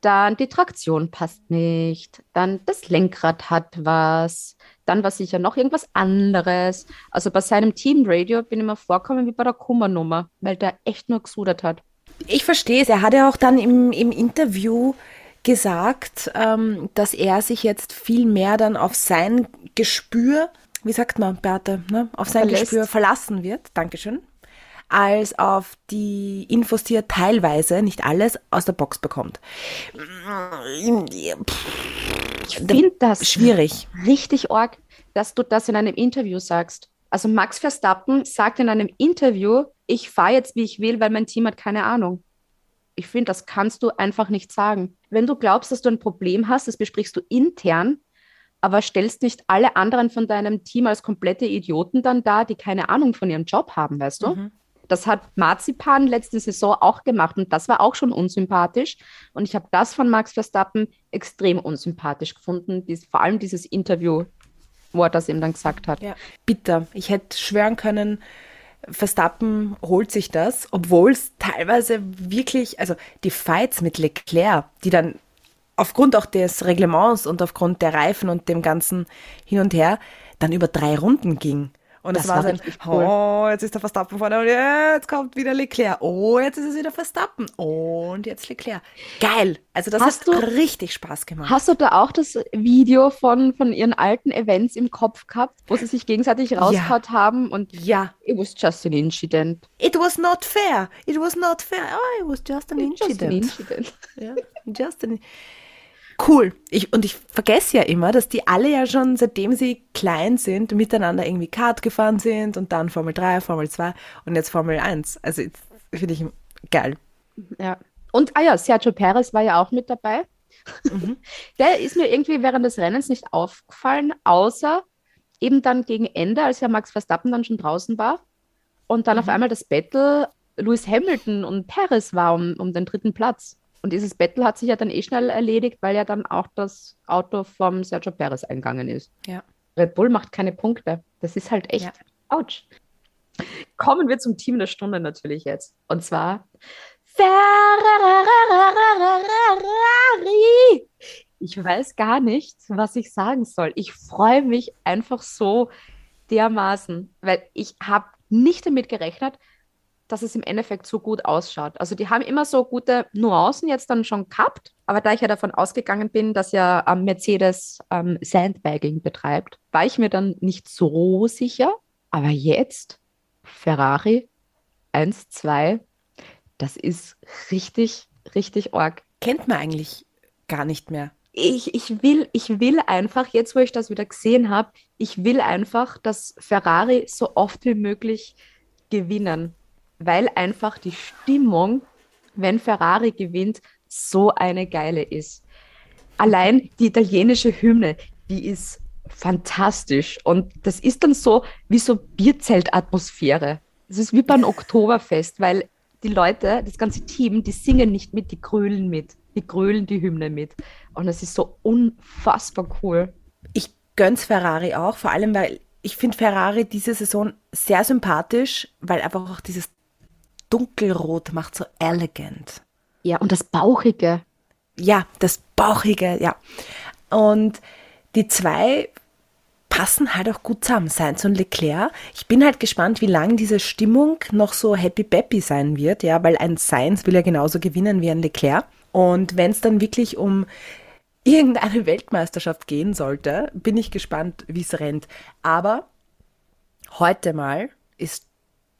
dann die Traktion passt nicht, dann das Lenkrad hat was, dann war sicher noch irgendwas anderes. Also bei seinem Teamradio bin ich mir vorkommen wie bei der Kummernummer, weil der echt nur gesudert hat. Ich verstehe es. Er hat ja auch dann im, im Interview gesagt, ähm, dass er sich jetzt viel mehr dann auf sein Gespür, wie sagt man, Beate, ne? auf sein Verlässt. Gespür verlassen wird. Dankeschön als auf die Infos, die er teilweise, nicht alles, aus der Box bekommt. Ich finde das schwierig. Richtig arg, dass du das in einem Interview sagst. Also Max Verstappen sagt in einem Interview, ich fahre jetzt, wie ich will, weil mein Team hat keine Ahnung. Ich finde, das kannst du einfach nicht sagen. Wenn du glaubst, dass du ein Problem hast, das besprichst du intern, aber stellst nicht alle anderen von deinem Team als komplette Idioten dann da, die keine Ahnung von ihrem Job haben, weißt du? Mhm. Das hat Marzipan letzte Saison auch gemacht und das war auch schon unsympathisch. Und ich habe das von Max Verstappen extrem unsympathisch gefunden, dies, vor allem dieses Interview, wo er das eben dann gesagt hat. Ja. Bitter. Ich hätte schwören können, Verstappen holt sich das, obwohl es teilweise wirklich, also die Fights mit Leclerc, die dann aufgrund auch des Reglements und aufgrund der Reifen und dem ganzen hin und her dann über drei Runden ging Und Das es war war so ein, richtig cool. oh, jetzt ist der Verstappen vorne und jetzt kommt wieder Leclerc. Oh, jetzt ist es wieder Verstappen. Und jetzt Leclerc. Geil. Also das Hast hat du- richtig Spaß gemacht. Hast du da auch das Video von, von ihren alten Events im Kopf gehabt, wo sie sich gegenseitig rausgehauen haben und ja. it was just an incident. It was not fair. It was not fair. Oh, it was just an Just an incident. incident. Ja, just an Cool. Ich, und ich vergesse ja immer, dass die alle ja schon, seitdem sie klein sind, miteinander irgendwie Kart gefahren sind und dann Formel 3, Formel 2 und jetzt Formel 1. Also finde ich geil. Ja. Und, ah ja, Sergio Perez war ja auch mit dabei. Der ist mir irgendwie während des Rennens nicht aufgefallen, außer eben dann gegen Ende, als ja Max Verstappen dann schon draußen war und dann auf einmal das Battle Lewis Hamilton und Perez war um, um den dritten Platz. Und dieses Battle hat sich ja dann eh schnell erledigt, weil ja dann auch das Auto vom Sergio Perez eingegangen ist. Ja. Red Bull macht keine Punkte. Das ist halt echt Ja. ouch. Kommen wir zum Team der Stunde natürlich jetzt. Und zwar Ferrari. Ich weiß gar nicht, was ich sagen soll. Ich freue mich einfach so dermaßen, weil ich habe nicht damit gerechnet, dass es im Endeffekt so gut ausschaut. Also die haben immer so gute Nuancen jetzt dann schon gehabt, aber da ich ja davon ausgegangen bin, dass ja ähm, Mercedes ähm, Sandbagging betreibt, war ich mir dann nicht so sicher. Aber jetzt Ferrari 1, 2, das ist richtig, richtig arg. Kennt man eigentlich gar nicht mehr. Ich, ich, will, ich will einfach, jetzt wo ich das wieder gesehen habe, ich will einfach, dass Ferrari so oft wie möglich gewinnen, weil einfach die Stimmung, wenn Ferrari gewinnt, so eine geile ist. Allein die italienische Hymne, die ist fantastisch und das ist dann so wie so Bierzeltatmosphäre. Es ist wie beim Oktoberfest, weil die Leute, das ganze Team, die singen nicht mit, die grölen mit. Die grölen die Hymne mit. Und das ist so unfassbar cool. Ich gönn's Ferrari auch, vor allem weil ich finde Ferrari diese Saison sehr sympathisch, weil einfach auch dieses Dunkelrot macht so elegant. Ja, und das Bauchige. Ja, das Bauchige, ja. Und die zwei passen halt auch gut zusammen, Sainz und Leclerc. Ich bin halt gespannt, wie lange diese Stimmung noch so happy-peppy sein wird, ja, weil ein Sainz will ja genauso gewinnen wie ein Leclerc. Und wenn es dann wirklich um irgendeine Weltmeisterschaft gehen sollte, bin ich gespannt, wie es rennt. Aber heute mal ist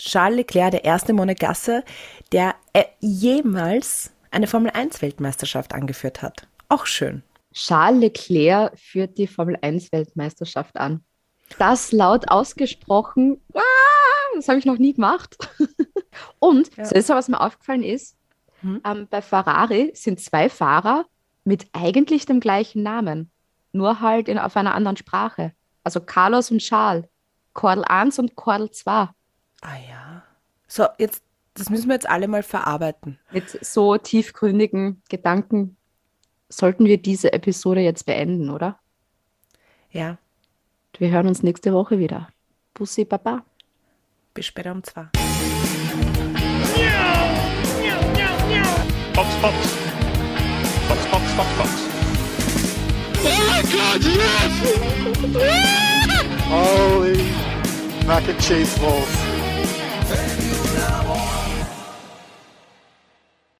Charles Leclerc der erste Monegasse, der äh, jemals eine Formel 1 Weltmeisterschaft angeführt hat. Auch schön. Charles Leclerc führt die Formel 1 Weltmeisterschaft an. Das laut ausgesprochen, ah, das habe ich noch nie gemacht. Und Ja. das ist was mir aufgefallen ist, Hm? ähm, bei Ferrari sind zwei Fahrer mit eigentlich dem gleichen Namen, nur halt in, auf einer anderen Sprache. Also Carlos und Charles, Cordel 1 und Cordel 2. Ah ja. So, jetzt, das müssen wir jetzt alle mal verarbeiten. Mit so tiefgründigen Gedanken sollten wir diese Episode jetzt beenden, oder? Ja, Wir hören uns nächste Woche wieder. Bussi Baba. bis später um zwei. Fox, Fox. Fox, Fox, Fox, Fox. Holy mac and cheese balls.